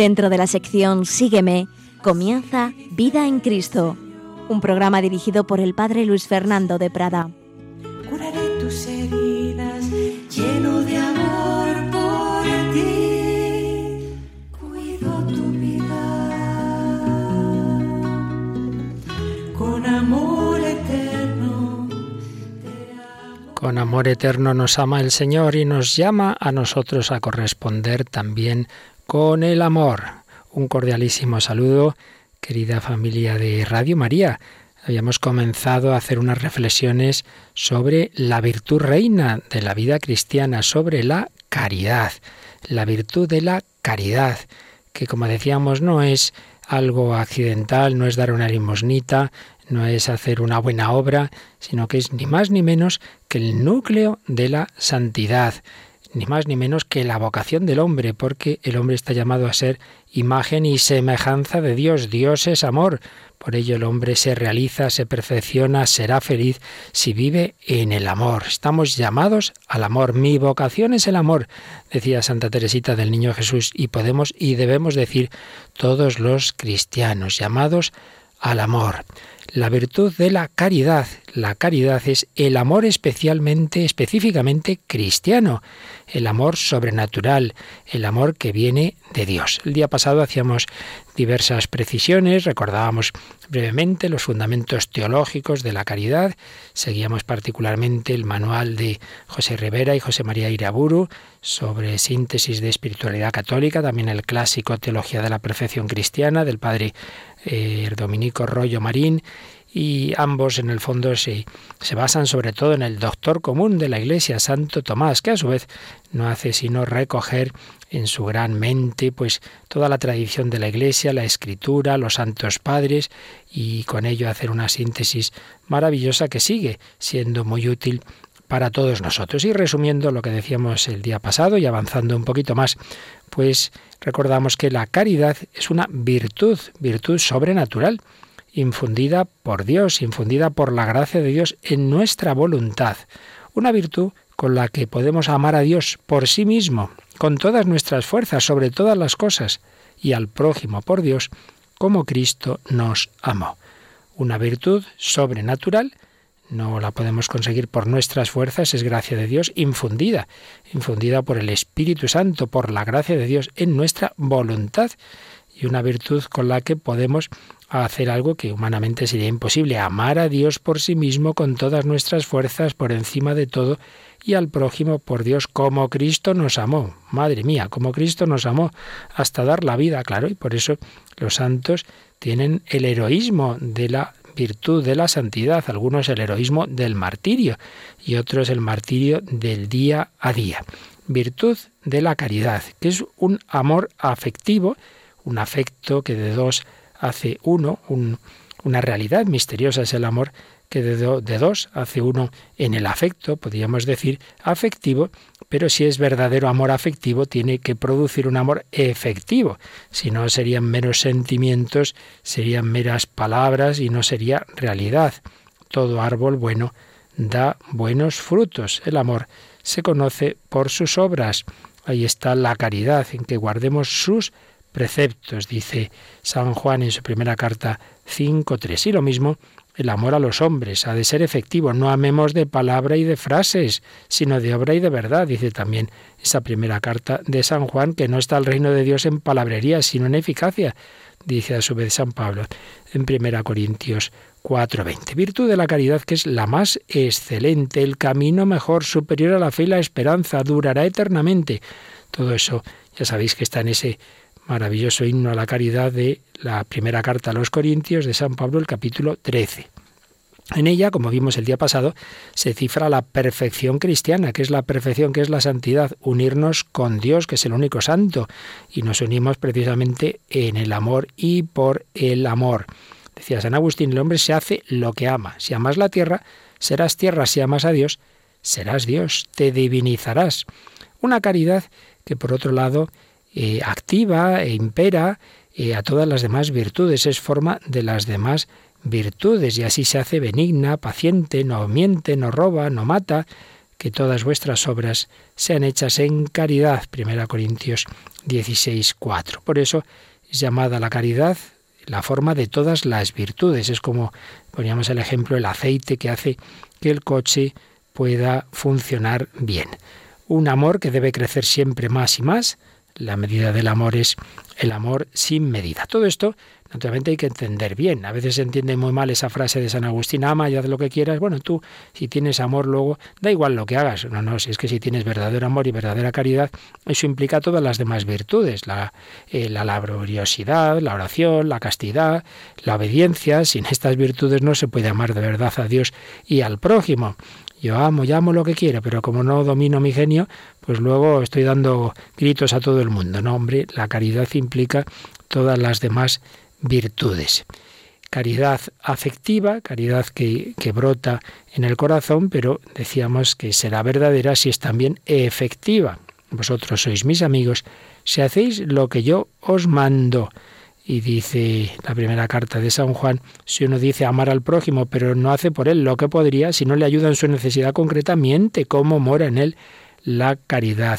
Dentro de la sección Sígueme, comienza Vida en Cristo, un programa dirigido por el Padre Luis Fernando de Prada. curaré tus heridas, lleno de amor por ti, cuido tu vida con amor eterno. Con amor eterno nos ama el Señor y nos llama a nosotros a corresponder también con el amor. Un cordialísimo saludo, querida familia de Radio María. Habíamos comenzado a hacer unas reflexiones sobre la virtud reina de la vida cristiana, sobre la caridad, la virtud de la caridad, que como decíamos no es algo accidental, no es dar una limosnita, no es hacer una buena obra, sino que es ni más ni menos que el núcleo de la santidad, ni más ni menos que la vocación del hombre, porque el hombre está llamado a ser imagen y semejanza de Dios. Dios es amor. Por ello el hombre se realiza, se perfecciona, será feliz si vive en el amor. Estamos llamados al amor. Mi vocación es el amor, decía Santa Teresita del Niño Jesús, y podemos y debemos decir todos los cristianos, llamados al amor. La virtud de la caridad. La caridad es el amor especialmente, específicamente cristiano, el amor sobrenatural, el amor que viene de Dios. El día pasado hacíamos diversas precisiones, recordábamos brevemente los fundamentos teológicos de la caridad, seguíamos particularmente el manual de José Rivera y José María Iraburu sobre síntesis de espiritualidad católica, también el clásico Teología de la Perfección Cristiana del padre eh, Dominico Rollo Marín, y ambos en el fondo se, se, basan sobre todo en el doctor común de la Iglesia, Santo Tomás, que a su vez no hace sino recoger en su gran mente pues toda la tradición de la Iglesia, la escritura, los santos padres y con ello hacer una síntesis maravillosa que sigue siendo muy útil para todos nosotros. Y resumiendo lo que decíamos el día pasado y avanzando un poquito más, pues recordamos que la caridad es una virtud, virtud sobrenatural infundida por Dios, infundida por la gracia de Dios en nuestra voluntad. Una virtud con la que podemos amar a Dios por sí mismo, con todas nuestras fuerzas, sobre todas las cosas, y al prójimo por Dios, como Cristo nos amó. Una virtud sobrenatural, no la podemos conseguir por nuestras fuerzas, es gracia de Dios infundida, infundida por el Espíritu Santo, por la gracia de Dios en nuestra voluntad, y una virtud con la que podemos hacer algo que humanamente sería imposible, amar a Dios por sí mismo con todas nuestras fuerzas por encima de todo y al prójimo por Dios como Cristo nos amó. Madre mía, como Cristo nos amó hasta dar la vida, claro, y por eso los santos tienen el heroísmo de la virtud de la santidad, algunos el heroísmo del martirio y otros el martirio del día a día. Virtud de la caridad, que es un amor afectivo, un afecto que de dos hace uno, una realidad misteriosa es el amor que de, de, dos hace uno en el afecto, podríamos decir afectivo, pero si es verdadero amor afectivo tiene que producir un amor efectivo, si no serían meros sentimientos, serían meras palabras y no sería realidad. Todo árbol bueno da buenos frutos. El amor se conoce por sus obras. Ahí está la caridad, en que guardemos sus preceptos, dice San Juan en su primera carta 5.3. Y lo mismo, el amor a los hombres ha de ser efectivo, no amemos de palabra y de frases, sino de obra y de verdad, dice también esa primera carta de San Juan, que no está el reino de Dios en palabrería, sino en eficacia, dice a su vez San Pablo en 1 Corintios 4:20. Virtud de la caridad que es la más excelente, el camino mejor, superior a la fe y la esperanza, durará eternamente. Todo eso ya sabéis que está en ese maravilloso himno a la caridad de la primera carta a los Corintios de San Pablo, el capítulo 13. En ella, como vimos el día pasado, se cifra la perfección cristiana, que es la perfección, que es la santidad, unirnos con Dios, que es el único santo, y nos unimos precisamente en el amor y por el amor. Decía San Agustín, el hombre se hace lo que ama. Si amas la tierra, serás tierra. Si amas a Dios, serás Dios. Te divinizarás. Una caridad que, por otro lado, eh, activa e impera eh, a todas las demás virtudes, es forma de las demás virtudes y así se hace benigna, paciente, no miente, no roba, no mata, que todas vuestras obras sean hechas en caridad. 1 Corintios 16, 4. Por eso es llamada la caridad la forma de todas las virtudes. Es como poníamos el ejemplo el aceite que hace que el coche pueda funcionar bien. Un amor que debe crecer siempre más y más. La medida del amor es el amor sin medida. Todo esto Naturalmente hay que entender bien. A veces se entiende muy mal esa frase de San Agustín, ama y haz lo que quieras. Bueno, tú, si tienes amor luego, da igual lo que hagas. No, no, si es que si tienes verdadero amor y verdadera caridad, eso implica todas las demás virtudes. La, eh, la laboriosidad, la oración, la castidad, la obediencia. Sin estas virtudes no se puede amar de verdad a Dios y al prójimo. Yo amo y amo lo que quiero, pero como no domino mi genio, pues luego estoy dando gritos a todo el mundo. No, hombre, la caridad implica todas las demás virtudes. Caridad afectiva, caridad que, que brota en el corazón, pero decíamos que será verdadera si es también efectiva. Vosotros sois mis amigos si hacéis lo que yo os mando. Y dice la primera carta de San Juan, si uno dice amar al prójimo, pero no hace por él lo que podría, si no le ayuda en su necesidad concreta, miente cómo mora en él la caridad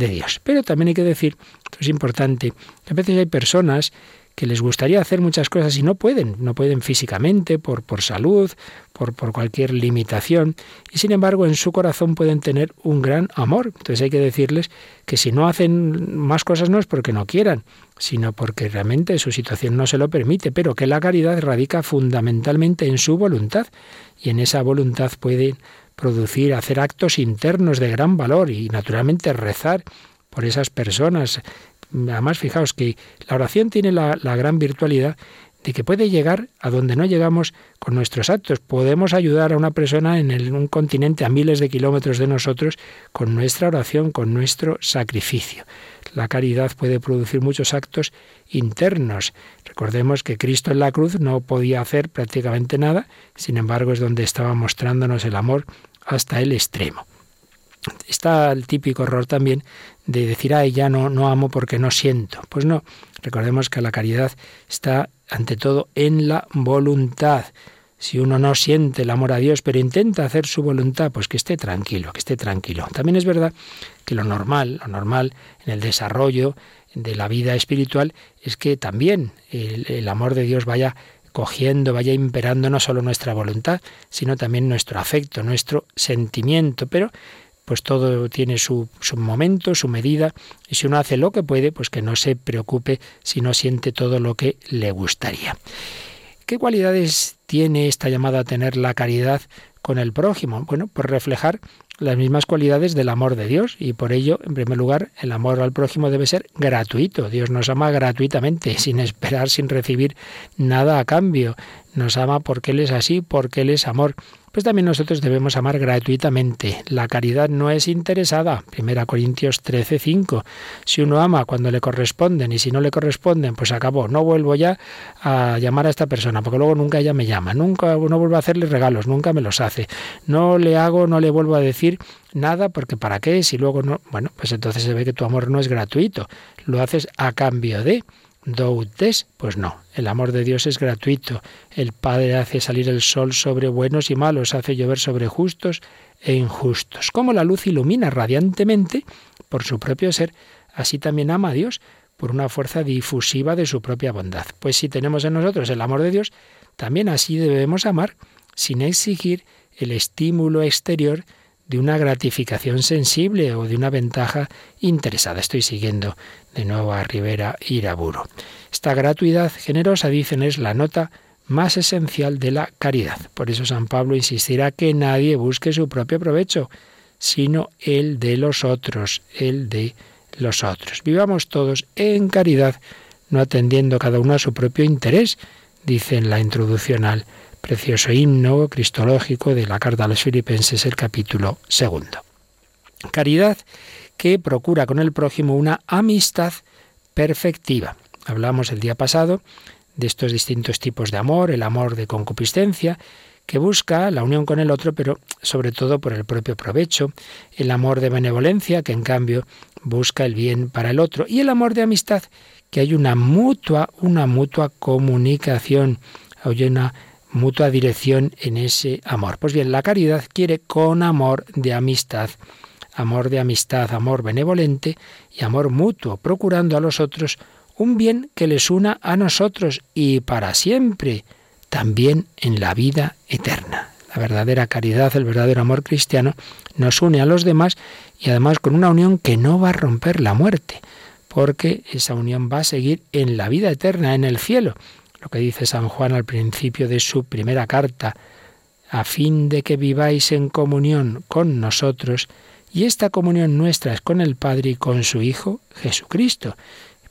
de Dios. Pero también hay que decir, esto es importante, que a veces hay personas que les gustaría hacer muchas cosas y no pueden, no pueden físicamente, por, por salud, por, por cualquier limitación, y sin embargo en su corazón pueden tener un gran amor. Entonces hay que decirles que si no hacen más cosas no es porque no quieran, sino porque realmente su situación no se lo permite, pero que la caridad radica fundamentalmente en su voluntad, y en esa voluntad pueden producir, hacer actos internos de gran valor y naturalmente rezar por esas personas, Además, fijaos que la oración tiene la, gran virtualidad de que puede llegar a donde no llegamos con nuestros actos. Podemos ayudar a una persona en un continente a miles de kilómetros de nosotros con nuestra oración, con nuestro sacrificio. La caridad puede producir muchos actos internos. Recordemos que Cristo en la cruz no podía hacer prácticamente nada, sin embargo es donde estaba mostrándonos el amor hasta el extremo. Está el típico error también de decir, ay, ya no, no amo porque no siento. Pues no, recordemos que la caridad está ante todo en la voluntad. Si uno no siente el amor a Dios, pero intenta hacer su voluntad, pues que esté tranquilo, que esté tranquilo. También es verdad que lo normal, lo normal en el desarrollo de la vida espiritual es que también el, el amor de Dios vaya cogiendo, vaya imperando no solo nuestra voluntad, sino también nuestro afecto, nuestro sentimiento. Pero pues todo tiene su, su, momento, su medida, y si uno hace lo que puede, pues que no se preocupe si no siente todo lo que le gustaría. ¿Qué cualidades tiene esta llamada a tener la caridad con el prójimo? Bueno, pues reflejar las mismas cualidades del amor de Dios y por ello, en primer lugar, el amor al prójimo debe ser gratuito. Dios nos ama gratuitamente, sin esperar, sin recibir nada a cambio. Nos ama porque Él es así, porque Él es amor pues también nosotros debemos amar gratuitamente. La caridad no es interesada. 1 Corintios 13, 5. Si uno ama cuando le corresponden y si no le corresponden, pues acabó. No vuelvo ya a llamar a esta persona, porque luego nunca ella me llama. Nunca, no vuelvo a hacerle regalos, nunca me los hace. No le hago, no le vuelvo a decir nada, porque ¿para qué? Si luego no. Bueno, pues entonces se ve que tu amor no es gratuito. Lo haces a cambio de doutes, pues no, el amor de Dios es gratuito. El Padre hace salir el sol sobre buenos y malos, hace llover sobre justos e injustos. Como la luz ilumina radiantemente por su propio ser, así también ama a Dios por una fuerza difusiva de su propia bondad. Pues si tenemos en nosotros el amor de Dios, también así debemos amar sin exigir el estímulo exterior de una gratificación sensible o de una ventaja interesada. Estoy siguiendo de nuevo a Rivera Iraburo. Esta gratuidad generosa, dicen, es la nota más esencial de la caridad. Por eso San Pablo insistirá que nadie busque su propio provecho, sino el de los otros, el de los otros. Vivamos todos en caridad, no atendiendo cada uno a su propio interés, dice en la introducción al precioso himno cristológico de la carta a los filipenses, el capítulo segundo. Caridad que procura con el prójimo una amistad perfectiva. Hablamos el día pasado de estos distintos tipos de amor, el amor de concupiscencia, que busca la unión con el otro, pero sobre todo por el propio provecho, el amor de benevolencia, que en cambio busca el bien para el otro, y el amor de amistad, que hay una mutua, una mutua comunicación, mutua dirección en ese amor. Pues bien, la caridad quiere con amor de amistad, amor de amistad, amor benevolente y amor mutuo, procurando a los otros un bien que les una a nosotros y para siempre, también en la vida eterna. La verdadera caridad, el verdadero amor cristiano, nos une a los demás y además con una unión que no va a romper la muerte, porque esa unión va a seguir en la vida eterna, en el cielo. Lo que dice San Juan al principio de su primera carta, a fin de que viváis en comunión con nosotros, y esta comunión nuestra es con el Padre y con su Hijo Jesucristo.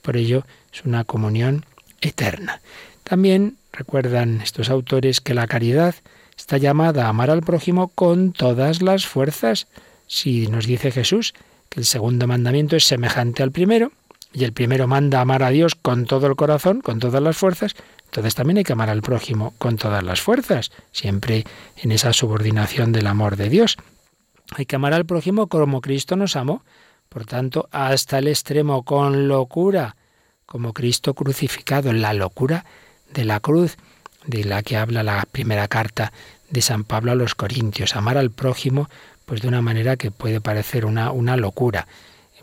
Por ello es una comunión eterna. También recuerdan estos autores que la caridad está llamada a amar al prójimo con todas las fuerzas. Si nos dice Jesús que el segundo mandamiento es semejante al primero, y el primero manda amar a Dios con todo el corazón, con todas las fuerzas, entonces también hay que amar al prójimo con todas las fuerzas, siempre en esa subordinación del amor de Dios. Hay que amar al prójimo como Cristo nos amó, por tanto, hasta el extremo, con locura, como Cristo crucificado, en la locura de la cruz, de la que habla la primera carta de San Pablo a los Corintios. Amar al prójimo, pues de una manera que puede parecer una, una locura,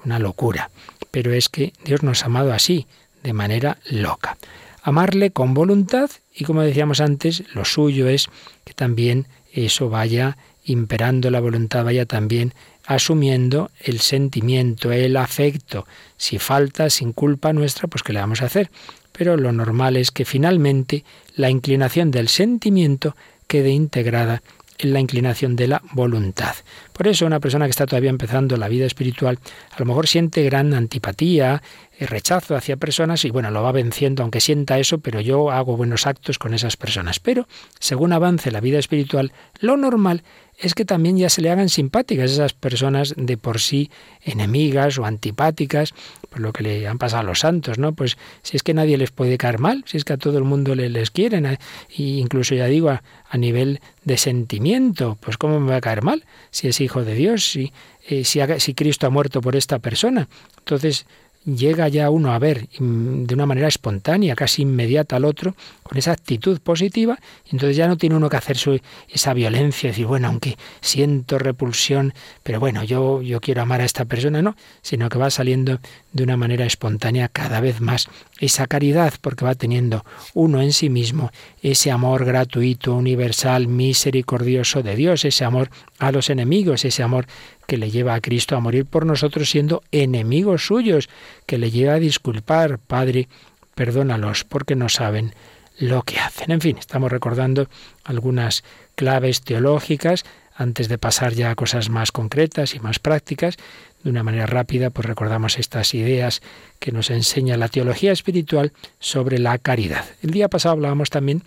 una locura. Pero es que Dios nos ha amado así, de manera loca. Amarle con voluntad y como decíamos antes, lo suyo es que también eso vaya imperando la voluntad, vaya también asumiendo el sentimiento, el afecto. Si falta, sin culpa nuestra, pues ¿qué le vamos a hacer? Pero lo normal es que finalmente la inclinación del sentimiento quede integrada en la inclinación de la voluntad. Por eso una persona que está todavía empezando la vida espiritual a lo mejor siente gran antipatía, eh, rechazo hacia personas y bueno, lo va venciendo aunque sienta eso, pero yo hago buenos actos con esas personas. Pero según avance la vida espiritual, lo normal es que también ya se le hagan simpáticas esas personas de por sí enemigas o antipáticas, por lo que le han pasado a los santos, ¿no? Pues si es que nadie les puede caer mal, si es que a todo el mundo les quieren, e incluso ya digo a, nivel de sentimiento, pues cómo me va a caer mal si es hijo de Dios, si, eh, si, si Cristo ha muerto por esta persona. Entonces, llega ya uno a ver de una manera espontánea, casi inmediata al otro, con esa actitud positiva, entonces ya no tiene uno que hacer su, esa violencia, decir, bueno, aunque siento repulsión, pero bueno, yo, yo quiero amar a esta persona, no, sino que va saliendo de una manera espontánea cada vez más esa caridad, porque va teniendo uno en sí mismo ese amor gratuito, universal, misericordioso de Dios, ese amor a los enemigos, ese amor que le lleva a Cristo a morir por nosotros siendo enemigos suyos, que le lleva a disculpar, Padre, perdónalos porque no saben lo que hacen. En fin, estamos recordando algunas claves teológicas antes de pasar ya a cosas más concretas y más prácticas. De una manera rápida, pues recordamos estas ideas que nos enseña la teología espiritual sobre la caridad. El día pasado hablábamos también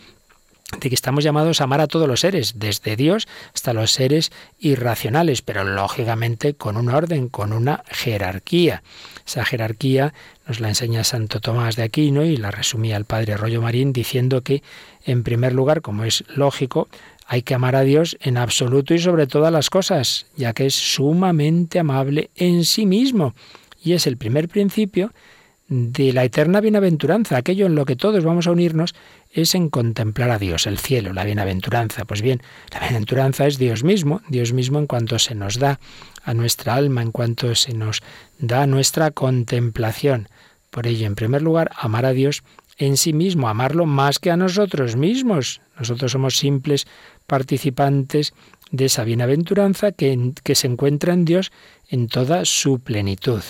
de que estamos llamados a amar a todos los seres, desde Dios hasta los seres irracionales, pero lógicamente con un orden, con una jerarquía. Esa jerarquía nos la enseña Santo Tomás de Aquino y la resumía el padre Rollo Marín diciendo que, en primer lugar, como es lógico, hay que amar a Dios en absoluto y sobre todas las cosas, ya que es sumamente amable en sí mismo. Y es el primer principio de la eterna bienaventuranza, aquello en lo que todos vamos a unirnos es en contemplar a Dios, el cielo, la bienaventuranza. Pues bien, la bienaventuranza es Dios mismo, Dios mismo en cuanto se nos da a nuestra alma, en cuanto se nos da nuestra contemplación. Por ello, en primer lugar, amar a Dios en sí mismo, amarlo más que a nosotros mismos. Nosotros somos simples participantes de esa bienaventuranza que, que se encuentra en Dios en toda su plenitud.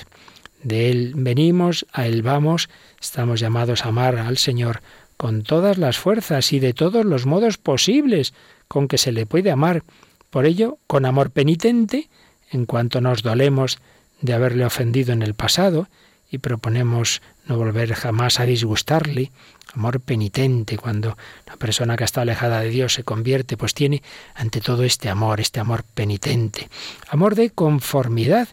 De Él venimos, a Él vamos, estamos llamados a amar al Señor con todas las fuerzas y de todos los modos posibles con que se le puede amar. Por ello, con amor penitente, en cuanto nos dolemos de haberle ofendido en el pasado, y proponemos no volver jamás a disgustarle, amor penitente, cuando la persona que está alejada de Dios se convierte, pues tiene ante todo este amor, este amor penitente, amor de conformidad,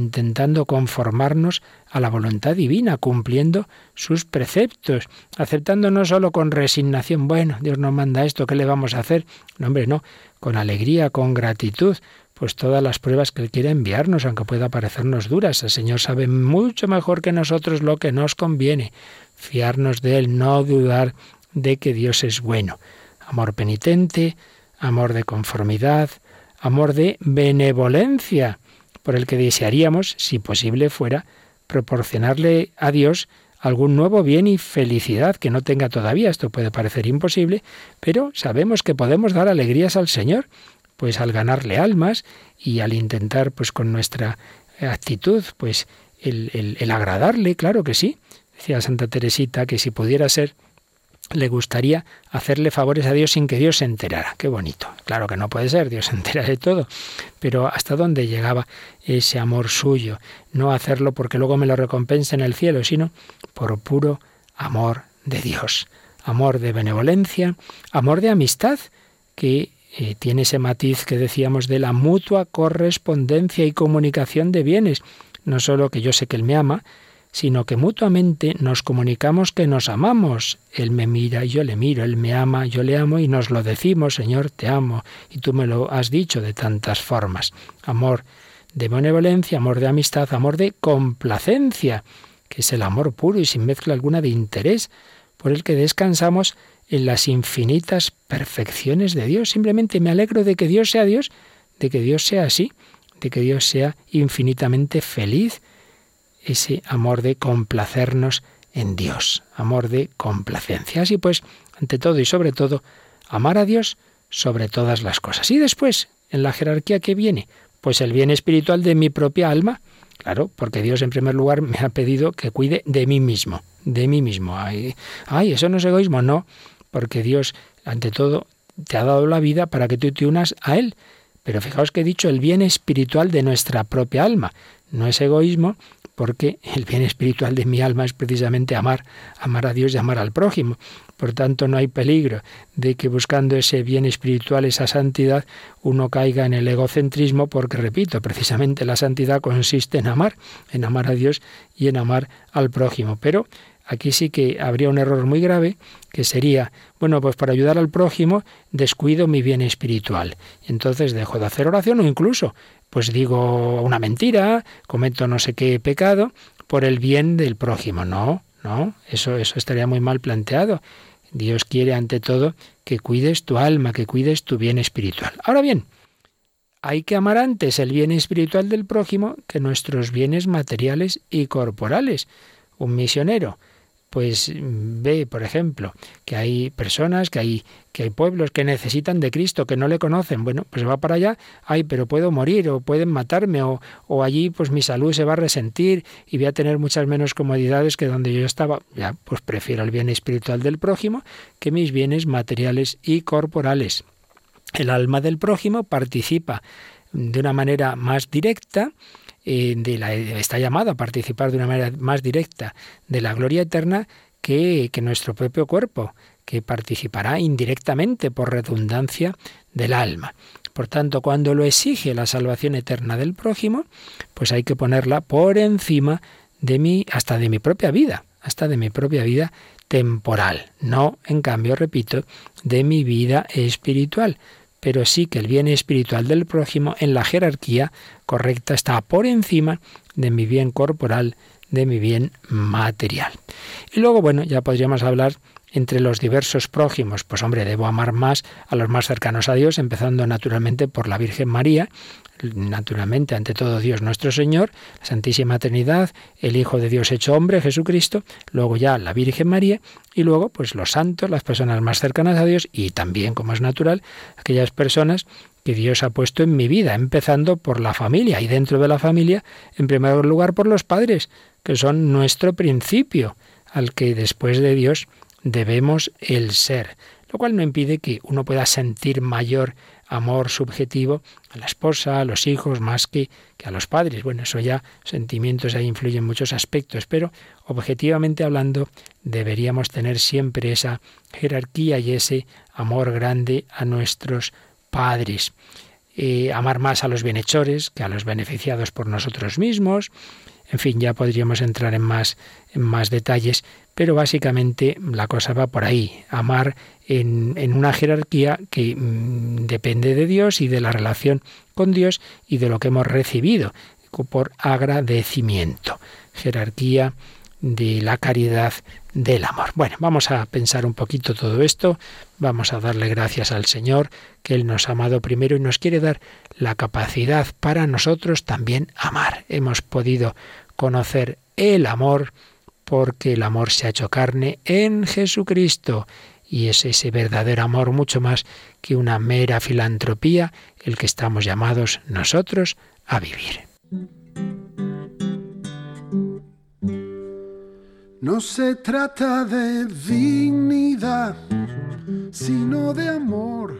intentando conformarnos a la voluntad divina, cumpliendo sus preceptos, aceptando no solo con resignación, bueno, Dios nos manda esto, ¿qué le vamos a hacer? No, hombre, no, con alegría, con gratitud, pues todas las pruebas que Él quiere enviarnos, aunque pueda parecernos duras. El Señor sabe mucho mejor que nosotros lo que nos conviene fiarnos de Él, no dudar de que Dios es bueno. Amor penitente, amor de conformidad, amor de benevolencia, por el que desearíamos, si posible fuera, proporcionarle a Dios algún nuevo bien y felicidad que no tenga todavía. Esto puede parecer imposible, pero sabemos que podemos dar alegrías al Señor, pues al ganarle almas y al intentar, pues con nuestra actitud, pues el, el, el agradarle, claro que sí. Decía Santa Teresita que si pudiera ser, le gustaría hacerle favores a Dios sin que Dios se enterara. Qué bonito. Claro que no puede ser, Dios se entera de todo. Pero ¿hasta dónde llegaba ese amor suyo? No hacerlo porque luego me lo recompense en el cielo, sino por puro amor de Dios. Amor de benevolencia, amor de amistad, que eh, tiene ese matiz que decíamos de la mutua correspondencia y comunicación de bienes. No solo que yo sé que Él me ama, sino que mutuamente nos comunicamos que nos amamos. Él me mira y yo le miro, Él me ama, yo le amo y nos lo decimos, Señor, te amo, y tú me lo has dicho de tantas formas. Amor de benevolencia, amor de amistad, amor de complacencia, que es el amor puro y sin mezcla alguna de interés, por el que descansamos en las infinitas perfecciones de Dios. Simplemente me alegro de que Dios sea Dios, de que Dios sea así, de que Dios sea infinitamente feliz, ese amor de complacernos en Dios, amor de complacencia. Así pues, ante todo y sobre todo, amar a Dios sobre todas las cosas. Y después, en la jerarquía que viene, pues el bien espiritual de mi propia alma, claro, porque Dios en primer lugar me ha pedido que cuide de mí mismo, de mí mismo. Ay, ay, eso no es egoísmo, no, porque Dios, ante todo, te ha dado la vida para que tú te unas a Él. Pero fijaos que he dicho el bien espiritual de nuestra propia alma. No es egoísmo, porque el bien espiritual de mi alma es precisamente amar, amar a Dios y amar al prójimo. Por tanto, no hay peligro de que buscando ese bien espiritual, esa santidad, uno caiga en el egocentrismo, porque, repito, precisamente la santidad consiste en amar, en amar a Dios y en amar al prójimo. Pero aquí sí que habría un error muy grave, que sería, bueno, pues para ayudar al prójimo descuido mi bien espiritual. Entonces dejo de hacer oración o incluso pues digo una mentira, cometo no sé qué pecado por el bien del prójimo. No, no, eso, eso estaría muy mal planteado. Dios quiere ante todo que cuides tu alma, que cuides tu bien espiritual. Ahora bien, hay que amar antes el bien espiritual del prójimo que nuestros bienes materiales y corporales. Un misionero pues ve, por ejemplo, que hay personas, que hay, que hay pueblos que necesitan de Cristo, que no le conocen. Bueno, pues va para allá, ay, pero puedo morir, o pueden matarme, o, o allí pues mi salud se va a resentir y voy a tener muchas menos comodidades que donde yo estaba. Ya, pues prefiero el bien espiritual del prójimo que mis bienes materiales y corporales. El alma del prójimo participa de una manera más directa eh, de la, a participar de una manera más directa de la gloria eterna que, que nuestro propio cuerpo, que participará indirectamente por redundancia del alma. Por tanto, cuando lo exige la salvación eterna del prójimo, pues hay que ponerla por encima de mí, hasta de mi propia vida, hasta de mi propia vida temporal. No, en cambio, repito, de mi vida espiritual pero sí que el bien espiritual del prójimo en la jerarquía correcta está por encima de mi bien corporal, de mi bien material. Y luego, bueno, ya podríamos hablar entre los diversos prójimos. Pues hombre, debo amar más a los más cercanos a Dios, empezando naturalmente por la Virgen María, naturalmente ante todo Dios nuestro Señor, la Santísima Trinidad, el Hijo de Dios hecho hombre, Jesucristo, luego ya la Virgen María y luego pues los santos, las personas más cercanas a Dios y también, como es natural, aquellas personas que Dios ha puesto en mi vida, empezando por la familia y dentro de la familia, en primer lugar por los padres, que son nuestro principio, al que después de Dios debemos el ser, lo cual no impide que uno pueda sentir mayor amor subjetivo a la esposa, a los hijos, más que, que a los padres. Bueno, eso ya, sentimientos ahí influyen en muchos aspectos, pero objetivamente hablando, deberíamos tener siempre esa jerarquía y ese amor grande a nuestros padres. Eh, amar más a los bienhechores que a los beneficiados por nosotros mismos. En fin, ya podríamos entrar en más, en más detalles, pero básicamente la cosa va por ahí, amar en, en una jerarquía que mm, depende de Dios y de la relación con Dios y de lo que hemos recibido por agradecimiento. Jerarquía de la caridad del amor. Bueno, vamos a pensar un poquito todo esto, vamos a darle gracias al Señor, que Él nos ha amado primero y nos quiere dar la capacidad para nosotros también amar. Hemos podido conocer el amor porque el amor se ha hecho carne en Jesucristo y es ese verdadero amor mucho más que una mera filantropía el que estamos llamados nosotros a vivir. No se trata de dignidad, sino de amor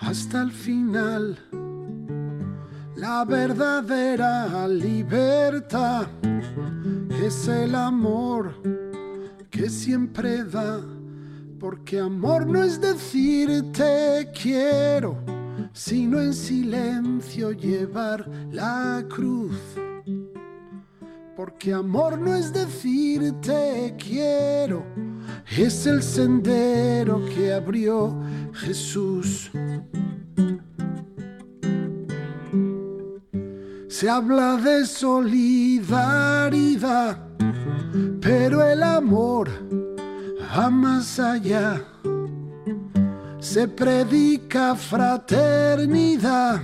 hasta el final. La verdadera libertad es el amor que siempre da, porque amor no es decir te quiero, sino en silencio llevar la cruz porque amor no es decir te quiero, es el sendero que abrió Jesús. Se habla de solidaridad, pero el amor va más allá. Se predica fraternidad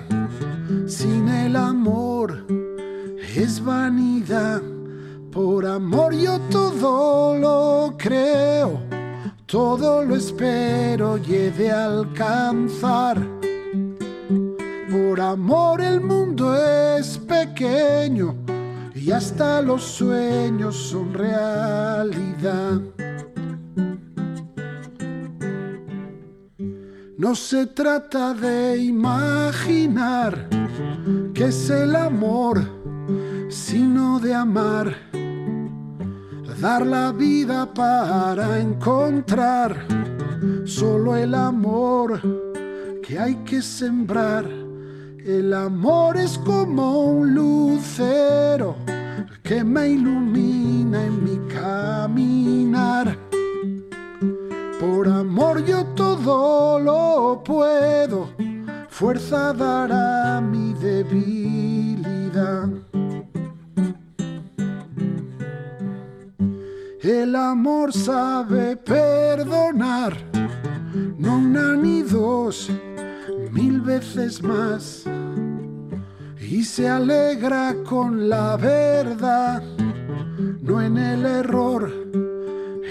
sin el amor es vanidad. Por amor yo todo lo creo, todo lo espero y he de alcanzar. Por amor el mundo es pequeño y hasta los sueños son realidad. No se trata de imaginar que es el amor sino de amar, dar la vida para encontrar solo el amor que hay que sembrar. El amor es como un lucero que me ilumina en mi caminar. Por amor yo todo lo puedo, fuerza dará mi debilidad. El amor sabe perdonar, no una ni dos, mil veces más. Y se alegra con la verdad, no en el error.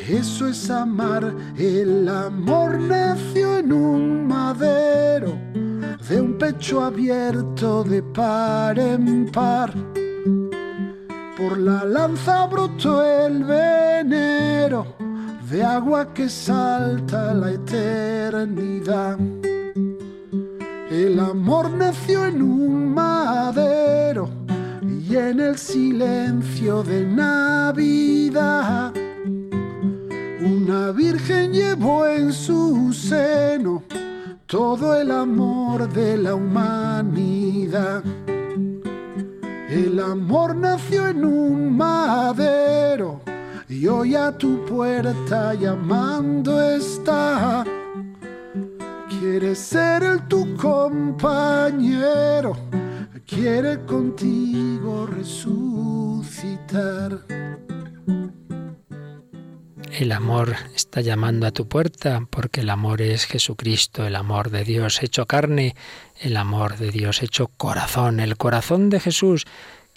Eso es amar. El amor nació en un madero, de un pecho abierto de par en par por la lanza brotó el venero de agua que salta la eternidad. El amor nació en un madero y en el silencio de Navidad. Una virgen llevó en su seno todo el amor de la humanidad. El amor nació en un madero y hoy a tu puerta llamando está. Quiere ser el tu compañero, quiere contigo resucitar. El amor está llamando a tu puerta porque el amor es Jesucristo, el amor de Dios hecho carne, el amor de Dios hecho corazón, el corazón de Jesús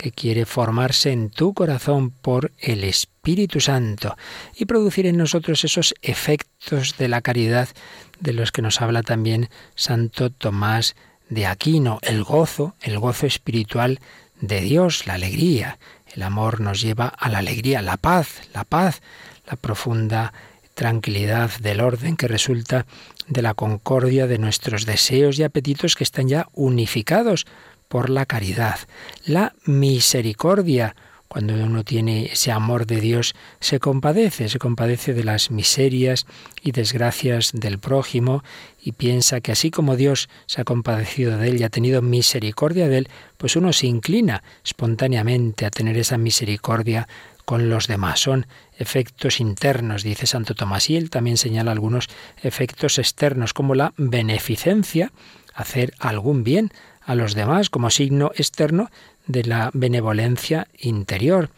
que quiere formarse en tu corazón por el Espíritu Santo y producir en nosotros esos efectos de la caridad de los que nos habla también Santo Tomás de Aquino, el gozo, el gozo espiritual de Dios, la alegría. El amor nos lleva a la alegría, la paz, la paz la profunda tranquilidad, del orden que resulta de la concordia de nuestros deseos y apetitos que están ya unificados por la caridad. La misericordia, cuando uno tiene ese amor de Dios, se compadece, se compadece de las miserias y desgracias del prójimo y piensa que así como Dios se ha compadecido de él y ha tenido misericordia de él, pues uno se inclina espontáneamente a tener esa misericordia con los demás. Son efectos internos, dice Santo Tomás, y él también señala algunos efectos externos, como la beneficencia, hacer algún bien a los demás como signo externo de la benevolencia interior.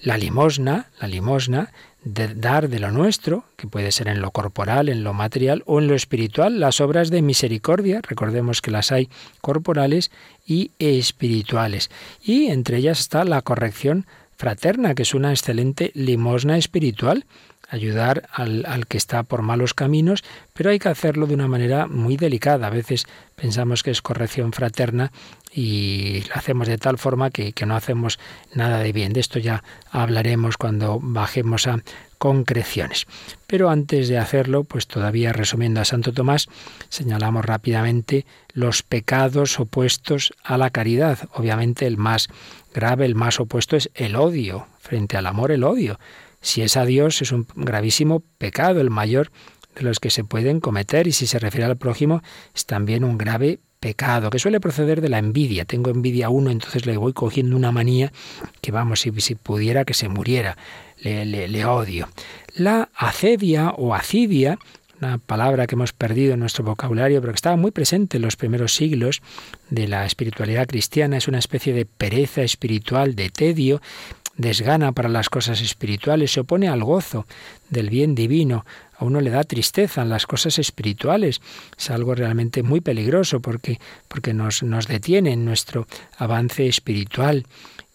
La limosna, la limosna, de dar de lo nuestro, que puede ser en lo corporal, en lo material o en lo espiritual, las obras de misericordia, recordemos que las hay corporales y espirituales. Y entre ellas está la corrección fraterna, que es una excelente limosna espiritual, ayudar al, al, que está por malos caminos, pero hay que hacerlo de una manera muy delicada. A veces pensamos que es corrección fraterna y lo hacemos de tal forma que, que no hacemos nada de bien. De esto ya hablaremos cuando bajemos a concreciones. Pero antes de hacerlo, pues todavía resumiendo a Santo Tomás, señalamos rápidamente los pecados opuestos a la caridad. Obviamente el más grave, el más opuesto es el odio. Frente al amor, el odio. Si es a Dios, es un gravísimo pecado, el mayor de los que se pueden cometer. Y si se refiere al prójimo, es también un grave pecado, que suele proceder de la envidia. Tengo envidia a uno, entonces le voy cogiendo una manía que, vamos, si, pudiera que se muriera. Le, le, le odio. La acedia o acidia una palabra que hemos perdido en nuestro vocabulario, pero que estaba muy presente en los primeros siglos de la espiritualidad cristiana, es una especie de pereza espiritual, de tedio, desgana para las cosas espirituales, se opone al gozo del bien divino, a uno le da tristeza en las cosas espirituales. Es algo realmente muy peligroso porque, porque nos, nos detiene en nuestro avance espiritual.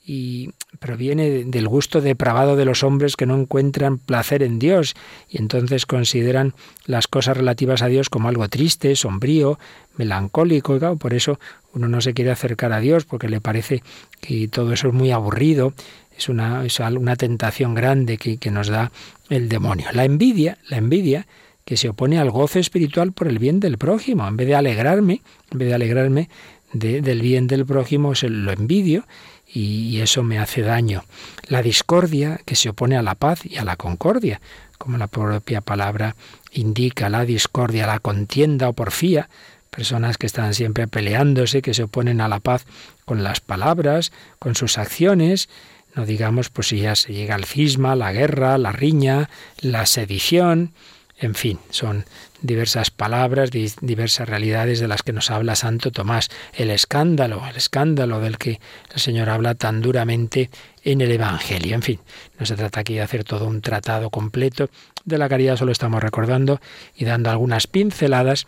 Y proviene del gusto depravado de los hombres que no encuentran placer en Dios y entonces consideran las cosas relativas a Dios como algo triste, sombrío, melancólico, y por eso uno no se quiere acercar a Dios porque le parece que todo eso es muy aburrido, es una, es una tentación grande que, que nos da el demonio. La envidia, la envidia que se opone al gozo espiritual por el bien del prójimo, en vez de alegrarme, en vez de alegrarme de, del bien del prójimo, se lo envidio y eso me hace daño. La discordia que se opone a la paz y a la concordia, como la propia palabra indica, la discordia, la contienda o porfía, personas que están siempre peleándose, que se oponen a la paz con las palabras, con sus acciones, no digamos pues si ya se llega al cisma, la guerra, la riña, la sedición, en fin, son diversas palabras, diversas realidades de las que nos habla Santo Tomás. El escándalo, el escándalo del que el Señor habla tan duramente en el Evangelio. En fin, no se trata aquí de hacer todo un tratado completo de la caridad, solo estamos recordando y dando algunas pinceladas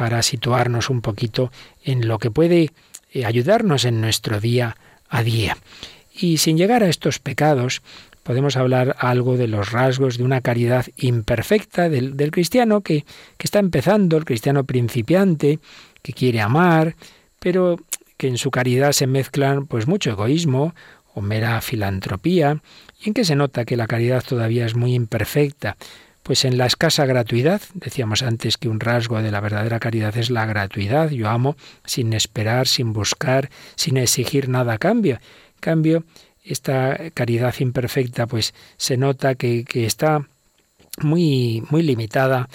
para situarnos un poquito en lo que puede eh, ayudarnos en nuestro día a día. Y sin llegar a estos pecados, podemos hablar algo de los rasgos de una caridad imperfecta del, cristiano que, que está empezando, el cristiano principiante, que quiere amar, pero que en su caridad se mezclan pues mucho egoísmo o mera filantropía, y en que se nota que la caridad todavía es muy imperfecta, pues en la escasa gratuidad, decíamos antes que un rasgo de la verdadera caridad es la gratuidad, yo amo sin esperar, sin buscar, sin exigir nada a cambio. Cambio, esta caridad imperfecta, pues se nota que, que está muy, muy limitada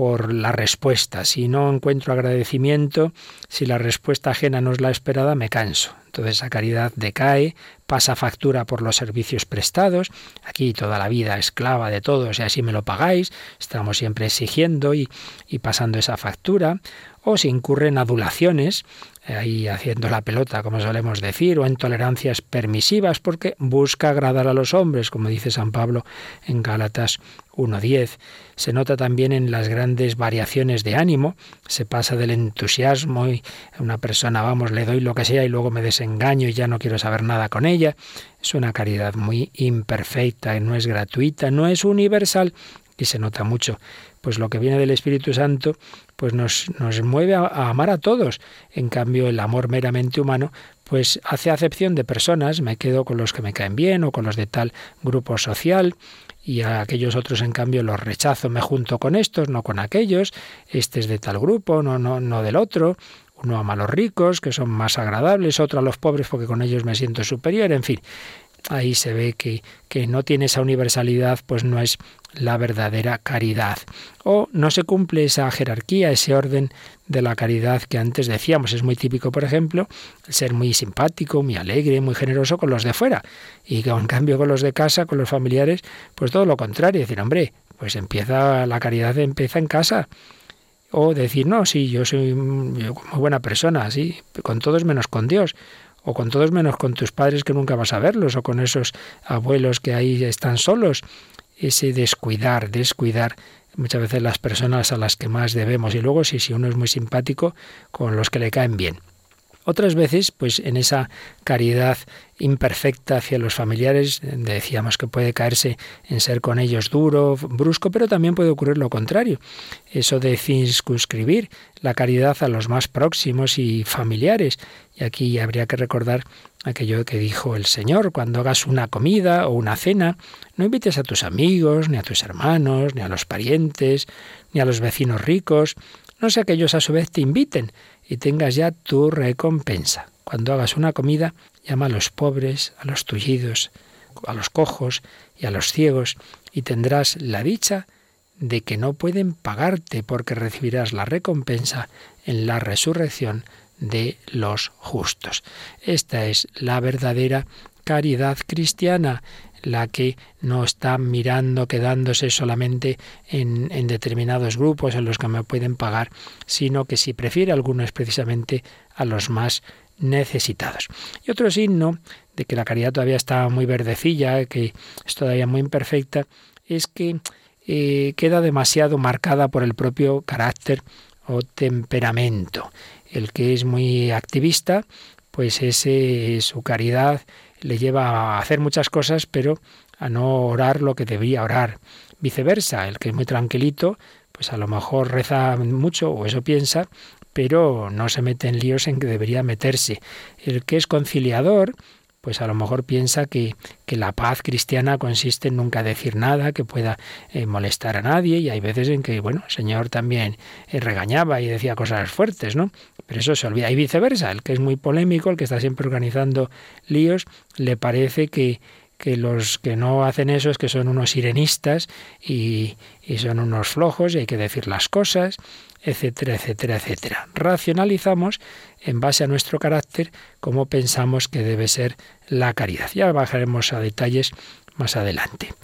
por la respuesta. Si no encuentro agradecimiento, si la respuesta ajena no es la esperada, me canso. Entonces esa caridad decae, pasa factura por los servicios prestados. Aquí toda la vida esclava de todo, y así me lo pagáis. Estamos siempre exigiendo y, y pasando esa factura. O se incurren adulaciones, ahí haciendo la pelota, como solemos decir, o en tolerancias permisivas, porque busca agradar a los hombres, como dice San Pablo en Gálatas 1.10. Se nota también en las grandes variaciones de ánimo, se pasa del entusiasmo y una persona, vamos, le doy lo que sea y luego me desengaño y ya no quiero saber nada con ella. Es una caridad muy imperfecta, no es gratuita, no es universal y se nota mucho pues lo que viene del Espíritu Santo, pues nos, nos mueve a, amar a todos. En cambio, el amor meramente humano, pues hace acepción de personas, me quedo con los que me caen bien o con los de tal grupo social, y a aquellos otros en cambio los rechazo, me junto con estos, no con aquellos, este es de tal grupo, no, no, no del otro, uno ama a los ricos, que son más agradables, otro a los pobres porque con ellos me siento superior, en fin. Ahí se ve que, que no tiene esa universalidad, pues no es la verdadera caridad. O no se cumple esa jerarquía, ese orden de la caridad que antes decíamos. Es muy típico, por ejemplo, ser muy simpático, muy alegre, muy generoso con los de fuera. Y en cambio con los de casa, con los familiares, pues todo lo contrario. Decir, hombre, pues empieza, la caridad empieza en casa. O decir, no, sí, yo soy muy buena persona, sí, con todos menos con Dios o con todos menos con tus padres que nunca vas a verlos, o con esos abuelos que ahí están solos, ese descuidar, descuidar muchas veces las personas a las que más debemos y luego si, si uno es muy simpático con los que le caen bien. Otras veces, pues en esa caridad imperfecta hacia los familiares, decíamos que puede caerse en ser con ellos duro, brusco, pero también puede ocurrir lo contrario. Eso de circunscribir la caridad a los más próximos y familiares. Y aquí habría que recordar aquello que dijo el Señor, cuando hagas una comida o una cena, no invites a tus amigos, ni a tus hermanos, ni a los parientes, ni a los vecinos ricos, no sea que ellos a su vez te inviten y tengas ya tu recompensa. Cuando hagas una comida, llama a los pobres, a los tullidos, a los cojos y a los ciegos, y tendrás la dicha de que no pueden pagarte porque recibirás la recompensa en la resurrección de los justos. Esta es la verdadera caridad cristiana, la que no está mirando, quedándose solamente en, determinados grupos en los que me pueden pagar, sino que si prefiere alguno es precisamente a los más necesitados. Y otro signo de que la caridad todavía está muy verdecilla, que es todavía muy imperfecta, es que eh, queda demasiado marcada por el propio carácter o temperamento. El que es muy activista, pues ese, su caridad le lleva a hacer muchas cosas, pero a no orar lo que debería orar. Viceversa, el que es muy tranquilito, pues a lo mejor reza mucho, o eso piensa, pero no se mete en líos en que debería meterse. El que es conciliador, pues a lo mejor piensa que, que, la paz cristiana consiste en nunca decir nada que pueda eh, molestar a nadie y hay veces en que, bueno, el Señor también eh, regañaba y decía cosas fuertes, ¿no? Pero eso se olvida. Y viceversa, el que es muy polémico, el que está siempre organizando líos, le parece que, que los que no hacen eso es que son unos sirenistas y, y son unos flojos y hay que decir las cosas etcétera, etcétera, etcétera. Racionalizamos en base a nuestro carácter cómo pensamos que debe ser la caridad. Ya bajaremos a detalles más adelante.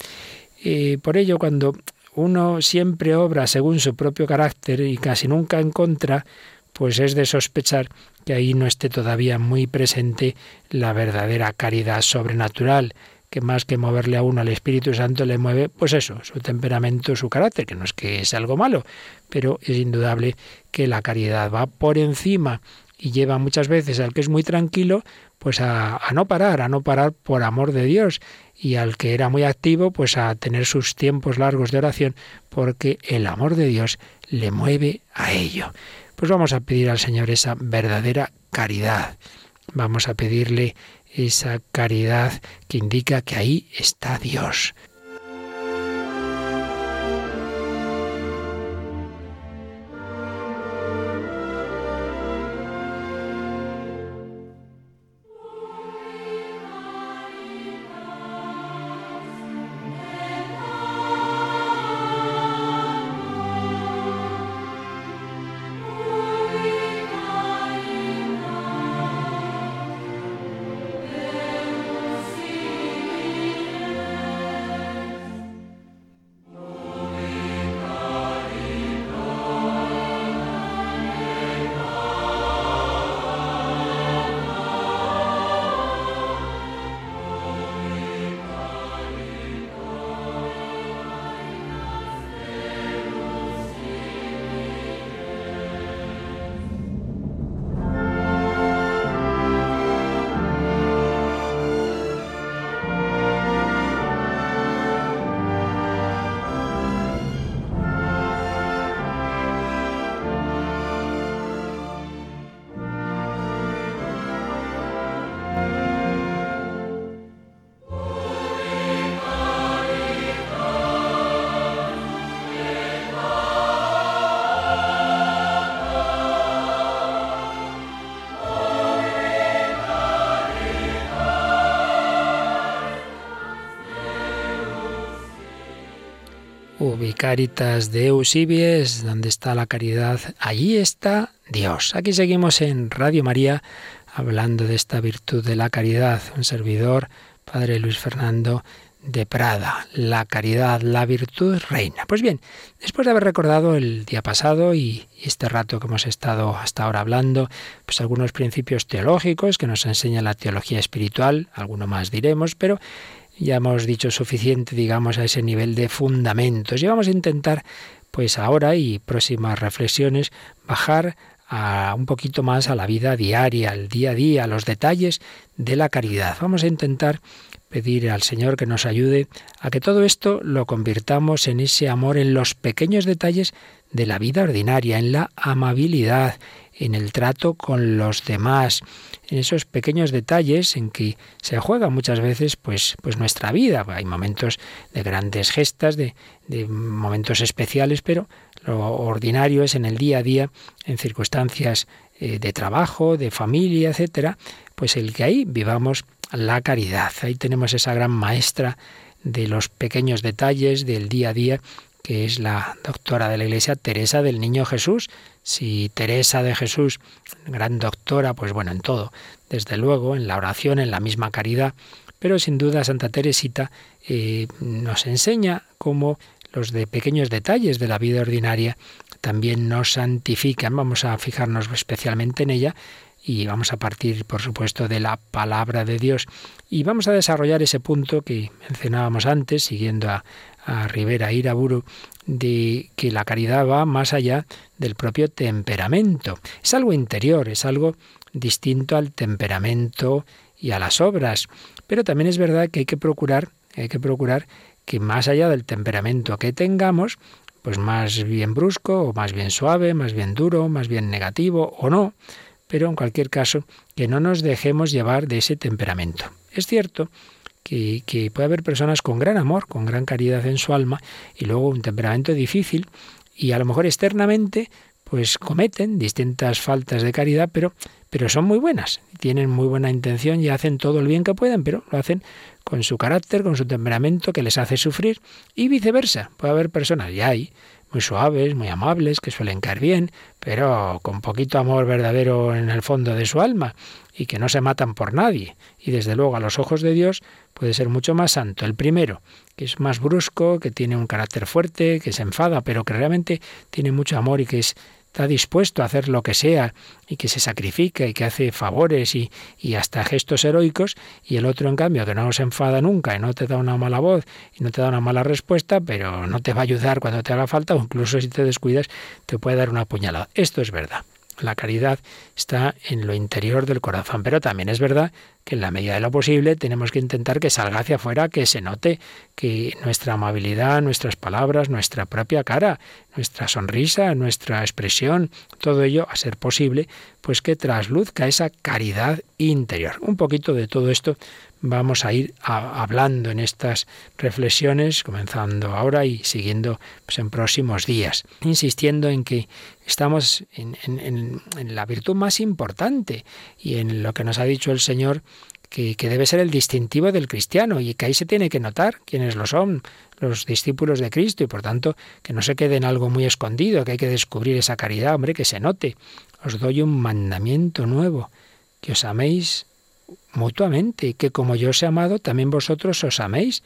Y por ello, cuando uno siempre obra según su propio carácter y casi nunca en contra, pues es de sospechar que ahí no esté todavía muy presente la verdadera caridad sobrenatural que más que moverle a uno al Espíritu Santo le mueve, pues eso, su temperamento, su carácter, que no es que es algo malo, pero es indudable que la caridad va por encima y lleva muchas veces al que es muy tranquilo, pues a, no parar, a no parar por amor de Dios, y al que era muy activo, pues a tener sus tiempos largos de oración, porque el amor de Dios le mueve a ello. Pues vamos a pedir al Señor esa verdadera caridad. Vamos a pedirle esa caridad que indica que ahí está Dios. Ubicaritas Deus Ibies, donde está la caridad, allí está Dios. Aquí seguimos en Radio María hablando de esta virtud de la caridad. Un servidor, Padre Luis Fernando de Prada, la caridad, la virtud reina. Pues bien, después de haber recordado el día pasado y este rato que hemos estado hasta ahora hablando, pues algunos principios teológicos que nos enseña la teología espiritual, alguno más diremos, pero ya hemos dicho suficiente, digamos, a ese nivel de fundamentos. Y vamos a intentar, pues ahora y próximas reflexiones, bajar a un poquito más a la vida diaria, al día a día, a los detalles de la caridad. Vamos a intentar pedir al Señor que nos ayude a que todo esto lo convirtamos en ese amor en los pequeños detalles de la vida ordinaria, en la amabilidad, en el trato con los demás, en esos pequeños detalles en que se juega muchas veces pues, pues nuestra vida. Hay momentos de grandes gestas, de, de momentos especiales, pero lo ordinario es en el día a día, en circunstancias eh, de trabajo, de familia, etcétera, pues el que ahí vivamos la caridad. Ahí tenemos esa gran maestra de los pequeños detalles del día a día que es la doctora de la Iglesia, Teresa del Niño Jesús. Si Teresa de Jesús, gran doctora, pues bueno, en todo, desde luego, en la oración, en la misma caridad, pero sin duda Santa Teresita eh, nos enseña cómo los de pequeños detalles de la vida ordinaria también nos santifican. Vamos a fijarnos especialmente en ella y vamos a partir, por supuesto, de la palabra de Dios y vamos a desarrollar ese punto que mencionábamos antes, siguiendo a, a Rivera Iraburu de que la caridad va más allá del propio temperamento. Es algo interior, es algo distinto al temperamento y a las obras. Pero también es verdad que hay que procurar, hay que procurar que más allá del temperamento que tengamos, pues más bien brusco o más bien suave, más bien duro, más bien negativo o no, pero en cualquier caso que no nos dejemos llevar de ese temperamento. Es cierto que, puede haber personas con gran amor, con gran caridad en su alma y luego un temperamento difícil y a lo mejor externamente pues cometen distintas faltas de caridad, pero, pero son muy buenas, tienen muy buena intención y hacen todo el bien que pueden, pero lo hacen con su carácter, con su temperamento que les hace sufrir y viceversa. Puede haber personas, y hay, muy suaves, muy amables, que suelen caer bien, pero con poquito amor verdadero en el fondo de su alma y que no se matan por nadie. Y desde luego a los ojos de Dios puede ser mucho más santo. El primero, que es más brusco, que tiene un carácter fuerte, que se enfada, pero que realmente tiene mucho amor y que es está dispuesto a hacer lo que sea y que se sacrifica y que hace favores y, y, hasta gestos heroicos, y el otro, en cambio, que no se enfada nunca y no te da una mala voz y no te da una mala respuesta, pero no te va a ayudar cuando te haga falta, o incluso si te descuidas, te puede dar una puñalada. Esto es verdad. La caridad está en lo interior del corazón, pero también es verdad que en la medida de lo posible tenemos que intentar que salga hacia afuera, que se note que nuestra amabilidad, nuestras palabras, nuestra propia cara, nuestra sonrisa, nuestra expresión, todo ello, a ser posible, pues que trasluzca esa caridad interior. Un poquito de todo esto vamos a ir hablando en estas reflexiones, comenzando ahora y siguiendo pues, en próximos días, insistiendo en que estamos en, en, la virtud más importante y en lo que nos ha dicho el Señor que, debe ser el distintivo del cristiano y que ahí se tiene que notar quiénes lo son, los discípulos de Cristo y por tanto que no se quede en algo muy escondido, que hay que descubrir esa caridad, hombre, que se note. Os doy un mandamiento nuevo, que os améis mutuamente, que como yo os he amado, también vosotros os améis.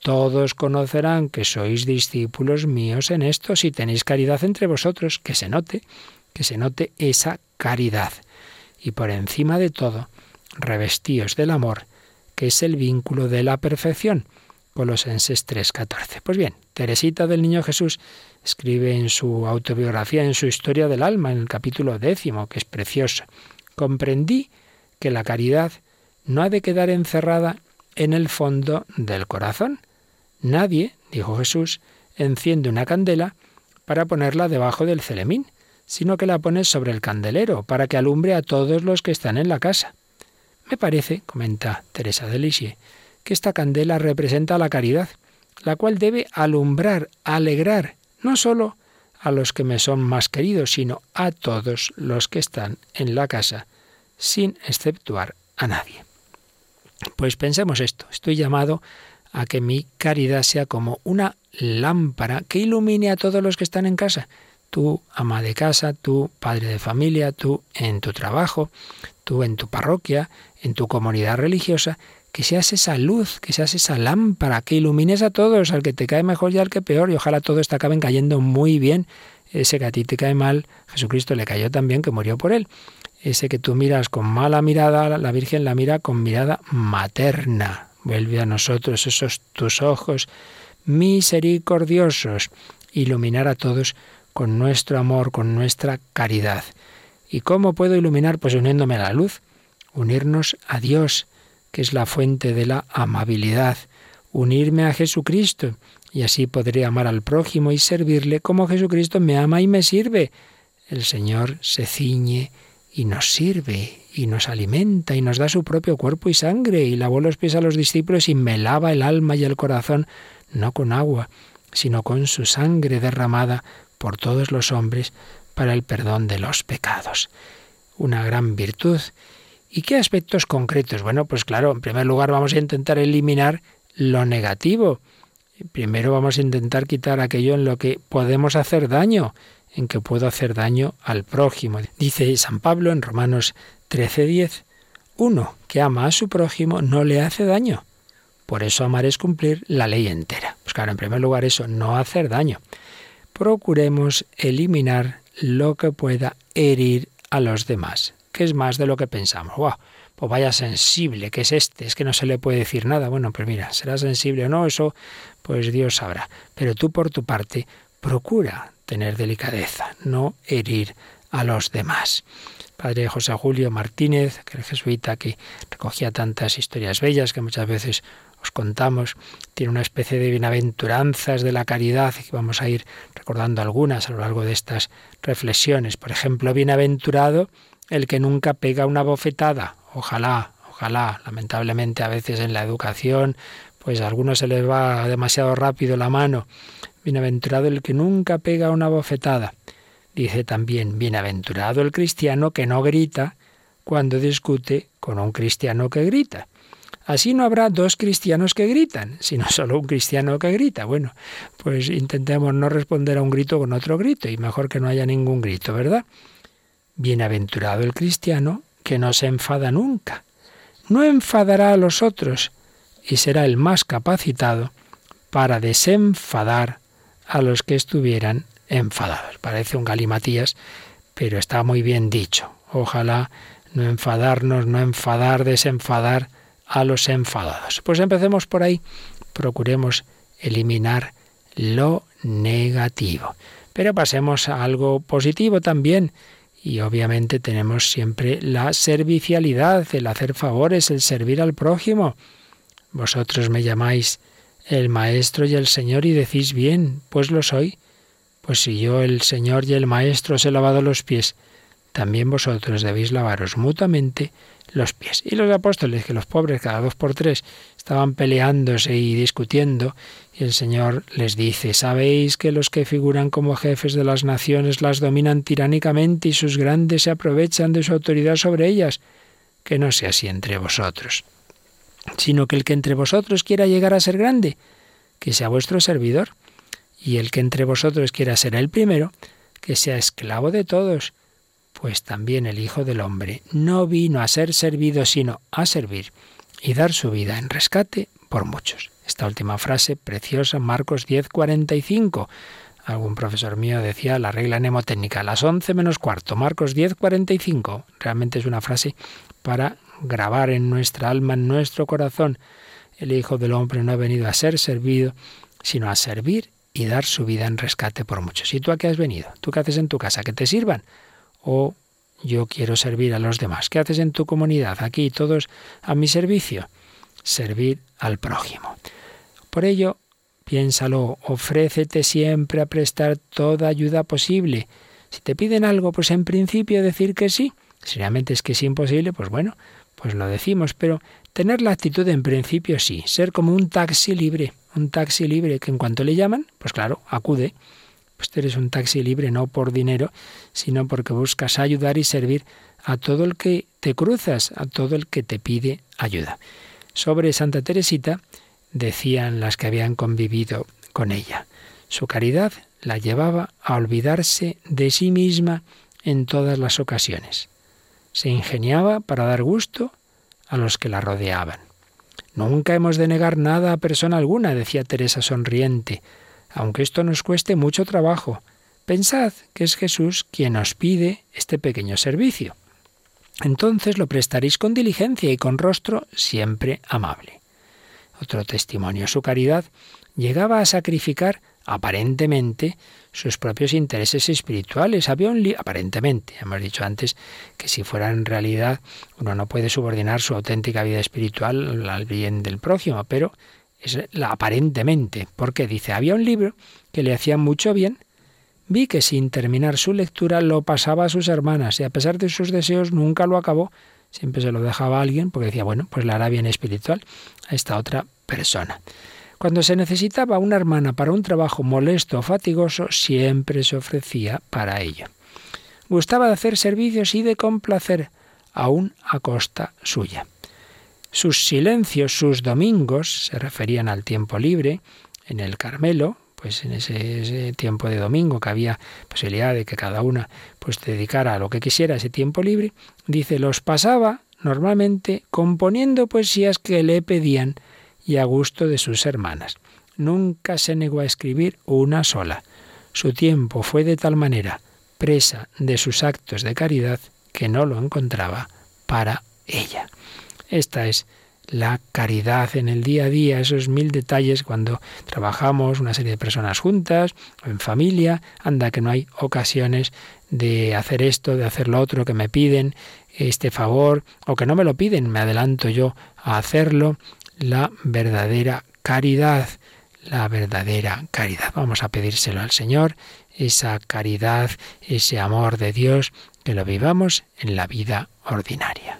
Todos conocerán que sois discípulos míos en esto si tenéis caridad entre vosotros, que se note, que se note esa caridad. Y por encima de todo, revestíos del amor, que es el vínculo de la perfección. Colosenses 3:14. Pues bien, Teresita del Niño Jesús escribe en su autobiografía, en su historia del alma, en el capítulo décimo, que es precioso. Comprendí que la caridad no ha de quedar encerrada en el fondo del corazón. Nadie, dijo Jesús, enciende una candela para ponerla debajo del celemín, sino que la pone sobre el candelero para que alumbre a todos los que están en la casa. Me parece, comenta Teresa de Lisieux, que esta candela representa la caridad, la cual debe alumbrar, alegrar, no sólo a los que me son más queridos, sino a todos los que están en la casa sin exceptuar a nadie. Pues pensemos esto, estoy llamado a que mi caridad sea como una lámpara que ilumine a todos los que están en casa. Tú, ama de casa, tú, padre de familia, tú en tu trabajo, tú en tu parroquia, en tu comunidad religiosa, que seas esa luz, que seas esa lámpara, que ilumines a todos, al que te cae mejor y al que peor, y ojalá todos te acaben cayendo muy bien. Ese que a ti te cae mal, Jesucristo le cayó también, que murió por él. Ese que tú miras con mala mirada, la Virgen la mira con mirada materna. Vuelve a nosotros esos tus ojos misericordiosos, iluminar a todos con nuestro amor, con nuestra caridad. ¿Y cómo puedo iluminar? Pues uniéndome a la luz, unirnos a Dios, que es la fuente de la amabilidad, unirme a Jesucristo, y así podré amar al prójimo y servirle como Jesucristo me ama y me sirve. El Señor se ciñe y nos sirve y nos alimenta y nos da su propio cuerpo y sangre y lavó los pies a los discípulos y me lava el alma y el corazón, no con agua, sino con su sangre derramada por todos los hombres para el perdón de los pecados. Una gran virtud. ¿Y qué aspectos concretos? Bueno, pues claro, en primer lugar vamos a intentar eliminar lo negativo. Primero vamos a intentar quitar aquello en lo que podemos hacer daño en que puedo hacer daño al prójimo. Dice San Pablo en Romanos 13:10, uno que ama a su prójimo no le hace daño. Por eso amar es cumplir la ley entera. Pues claro, en primer lugar eso, no hacer daño. Procuremos eliminar lo que pueda herir a los demás, que es más de lo que pensamos. ¡Wow! Pues vaya sensible que es este, es que no se le puede decir nada. Bueno, pues mira, será sensible o no, eso pues Dios sabrá. Pero tú por tu parte, procura tener delicadeza, no herir a los demás. Padre José Julio Martínez, que jesuita que recogía tantas historias bellas que muchas veces os contamos, tiene una especie de bienaventuranzas de la caridad que vamos a ir recordando algunas a lo largo de estas reflexiones. Por ejemplo, bienaventurado el que nunca pega una bofetada. Ojalá, ojalá, lamentablemente a veces en la educación, pues a algunos se les va demasiado rápido la mano Bienaventurado el que nunca pega una bofetada. Dice también, bienaventurado el cristiano que no grita cuando discute con un cristiano que grita. Así no habrá dos cristianos que gritan, sino solo un cristiano que grita. Bueno, pues intentemos no responder a un grito con otro grito y mejor que no haya ningún grito, ¿verdad? Bienaventurado el cristiano que no se enfada nunca. No enfadará a los otros y será el más capacitado para desenfadar a los que estuvieran enfadados. Parece un galimatías, pero está muy bien dicho. Ojalá no enfadarnos, no enfadar, desenfadar a los enfadados. Pues empecemos por ahí. Procuremos eliminar lo negativo. Pero pasemos a algo positivo también. Y obviamente tenemos siempre la servicialidad, el hacer favores, el servir al prójimo. Vosotros me llamáis el Maestro y el Señor y decís bien, pues lo soy. Pues si yo, el Señor y el Maestro, os he lavado los pies, también vosotros debéis lavaros mutuamente los pies. Y los apóstoles, que los pobres cada dos por tres estaban peleándose y discutiendo, y el Señor les dice, ¿sabéis que los que figuran como jefes de las naciones las dominan tiránicamente y sus grandes se aprovechan de su autoridad sobre ellas? Que no sea así entre vosotros sino que el que entre vosotros quiera llegar a ser grande, que sea vuestro servidor, y el que entre vosotros quiera ser el primero, que sea esclavo de todos, pues también el Hijo del Hombre no vino a ser servido, sino a servir y dar su vida en rescate por muchos. Esta última frase preciosa, Marcos 10, 45. Algún profesor mío decía la regla mnemotécnica, las 11 menos cuarto, Marcos 10, 45. Realmente es una frase para grabar en nuestra alma, en nuestro corazón. El Hijo del Hombre no ha venido a ser servido, sino a servir y dar su vida en rescate por muchos. ¿Y tú a qué has venido? ¿Tú qué haces en tu casa? ¿Que te sirvan? ¿O yo quiero servir a los demás? ¿Qué haces en tu comunidad? Aquí todos a mi servicio. Servir al prójimo. Por ello, piénsalo, ofrécete siempre a prestar toda ayuda posible. Si te piden algo, pues en principio decir que sí. Si realmente es que es imposible, pues bueno, pues lo decimos, pero tener la actitud en principio sí, ser como un taxi libre, un taxi libre que en cuanto le llaman, pues claro, acude. Pues tú eres un taxi libre no por dinero, sino porque buscas ayudar y servir a todo el que te cruzas, a todo el que te pide ayuda. Sobre Santa Teresita decían las que habían convivido con ella. Su caridad la llevaba a olvidarse de sí misma en todas las ocasiones. Se ingeniaba para dar gusto a los que la rodeaban. Nunca hemos de negar nada a persona alguna, decía Teresa sonriente, aunque esto nos cueste mucho trabajo. Pensad que es Jesús quien os pide este pequeño servicio. Entonces lo prestaréis con diligencia y con rostro siempre amable. Otro testimonio, su caridad llegaba a sacrificar aparentemente sus propios intereses espirituales. Había aparentemente, hemos dicho antes que si fuera en realidad uno no puede subordinar su auténtica vida espiritual al bien del prójimo, pero es la aparentemente, porque dice, había un libro que le hacía mucho bien, vi que sin terminar su lectura lo pasaba a sus hermanas y a pesar de sus deseos nunca lo acabó, siempre se lo dejaba a alguien porque decía, bueno, pues le hará bien espiritual a esta otra persona. Cuando se necesitaba una hermana para un trabajo molesto o fatigoso, siempre se ofrecía para ello. Gustaba de hacer servicios y de complacer, aún a costa suya. Sus silencios, sus domingos, se referían al tiempo libre en el Carmelo, pues en ese, tiempo de domingo que había posibilidad de que cada una pues dedicara a lo que quisiera ese tiempo libre, dice, los pasaba normalmente componiendo poesías que le pedían y a gusto de sus hermanas. Nunca se negó a escribir una sola. Su tiempo fue de tal manera presa de sus actos de caridad que no lo encontraba para ella. Esta es la caridad en el día a día, esos mil detalles cuando trabajamos una serie de personas juntas en familia, anda que no hay ocasiones de hacer esto, de hacer lo otro que me piden, este favor, o que no me lo piden, me adelanto yo a hacerlo, la verdadera caridad, la verdadera caridad. Vamos a pedírselo al Señor, esa caridad, ese amor de Dios, que lo vivamos en la vida ordinaria.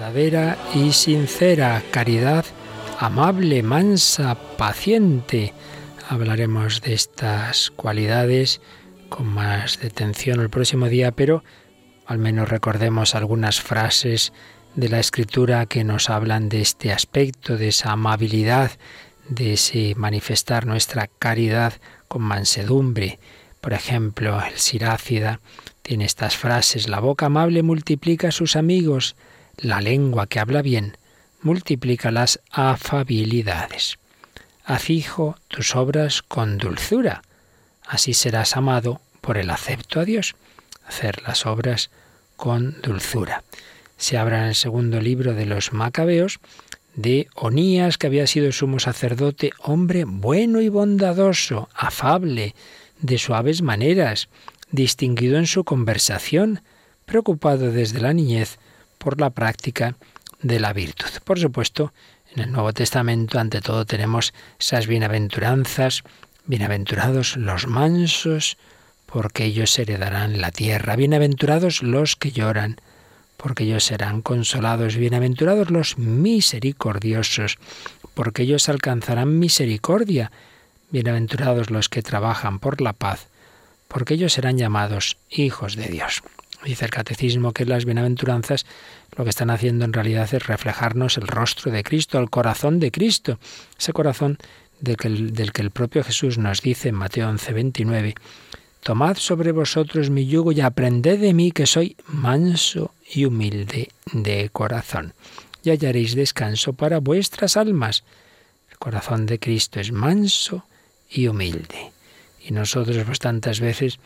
Verdadera y sincera, caridad amable, mansa, paciente. Hablaremos de estas cualidades con más detención el próximo día, pero al menos recordemos algunas frases de la escritura que nos hablan de este aspecto, de esa amabilidad, de ese manifestar nuestra caridad con mansedumbre. Por ejemplo, el Sirácida tiene estas frases, la boca amable multiplica a sus amigos, la lengua que habla bien multiplica las afabilidades. Haz, hijo, tus obras con dulzura, así serás amado por el acepto a Dios. Hacer las obras con dulzura. Se habla en el segundo libro de los Macabeos de Onías, que había sido sumo sacerdote, hombre bueno y bondadoso, afable, de suaves maneras, distinguido en su conversación, preocupado desde la niñez por la práctica de la virtud. Por supuesto, en el Nuevo Testamento ante todo tenemos esas bienaventuranzas, bienaventurados los mansos, porque ellos heredarán la tierra, bienaventurados los que lloran, porque ellos serán consolados, bienaventurados los misericordiosos, porque ellos alcanzarán misericordia, bienaventurados los que trabajan por la paz, porque ellos serán llamados hijos de Dios. Dice el catecismo que las bienaventuranzas lo que están haciendo en realidad es reflejarnos el rostro de Cristo, el corazón de Cristo, ese corazón del que el, propio Jesús nos dice en Mateo 11, 29, Tomad sobre vosotros mi yugo y aprended de mí que soy manso y humilde de corazón, y hallaréis descanso para vuestras almas. El corazón de Cristo es manso y humilde. Y nosotros pues tantas veces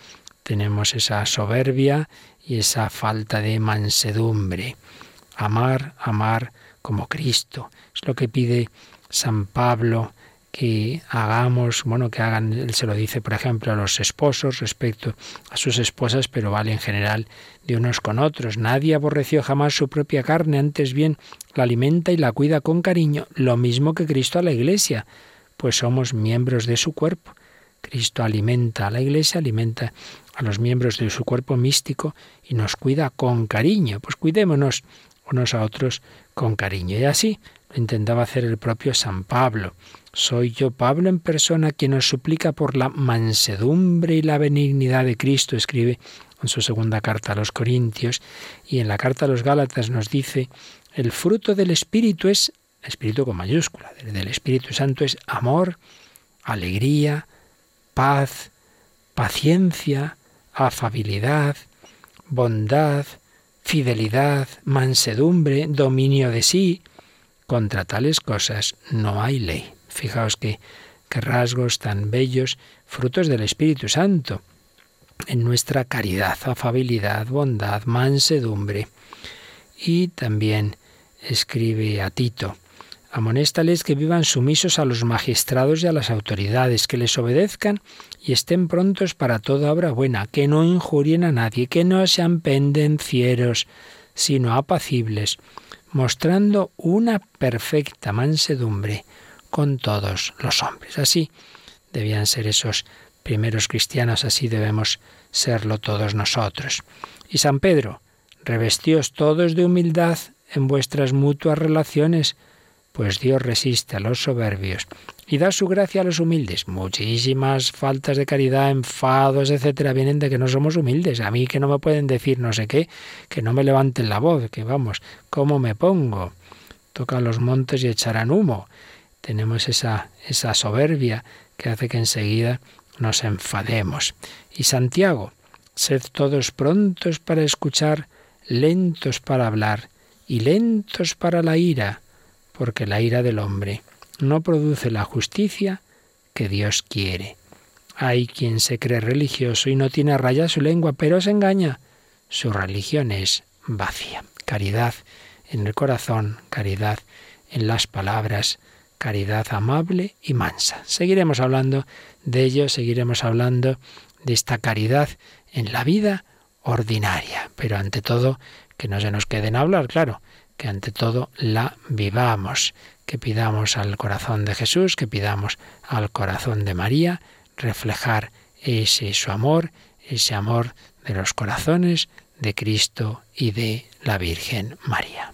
tenemos esa soberbia y esa falta de mansedumbre. Amar, amar como Cristo. Es lo que pide San Pablo que hagamos, bueno, que hagan, él se lo dice, por ejemplo, a los esposos respecto a sus esposas, pero vale en general de unos con otros. Nadie aborreció jamás su propia carne, antes bien la alimenta y la cuida con cariño, lo mismo que Cristo a la Iglesia, pues somos miembros de su cuerpo. Cristo alimenta a la Iglesia, alimenta a los miembros de su cuerpo místico y nos cuida con cariño. Pues cuidémonos unos a otros con cariño. Y así lo intentaba hacer el propio San Pablo. Soy yo, Pablo, en persona, quien nos suplica por la mansedumbre y la benignidad de Cristo, escribe en su segunda carta a los Corintios, y en la carta a los Gálatas nos dice, el fruto del Espíritu es, Espíritu con mayúscula, del Espíritu Santo es amor, alegría, paz, paciencia, afabilidad, bondad, fidelidad, mansedumbre, dominio de sí. Contra tales cosas no hay ley. Fijaos que, rasgos tan bellos, frutos del Espíritu Santo, en nuestra caridad, afabilidad, bondad, mansedumbre. Y también escribe a Tito, Amonéstales que vivan sumisos a los magistrados y a las autoridades, que les obedezcan y estén prontos para toda obra buena, que no injurien a nadie, que no sean pendencieros, sino apacibles, mostrando una perfecta mansedumbre con todos los hombres. Así debían ser esos primeros cristianos, así debemos serlo todos nosotros. Y San Pedro, revestíos todos de humildad en vuestras mutuas relaciones, pues Dios resiste a los soberbios y da su gracia a los humildes. Muchísimas faltas de caridad, enfados, etcétera, vienen de que no somos humildes. A mí que no me pueden decir no sé qué, que no me levanten la voz, que vamos, ¿cómo me pongo? Toca los montes y echarán humo. Tenemos esa, esa soberbia que hace que enseguida nos enfademos. Y Santiago, sed todos prontos para escuchar, lentos para hablar y lentos para la ira porque la ira del hombre no produce la justicia que Dios quiere. Hay quien se cree religioso y no tiene a raya su lengua, pero se engaña. Su religión es vacía. Caridad en el corazón, caridad en las palabras, caridad amable y mansa. Seguiremos hablando de ello, seguiremos hablando de esta caridad en la vida ordinaria, pero ante todo que no se nos queden hablar, claro, que ante todo la vivamos, que pidamos al corazón de Jesús, que pidamos al corazón de María, reflejar ese su amor, ese amor de los corazones de Cristo y de la Virgen María.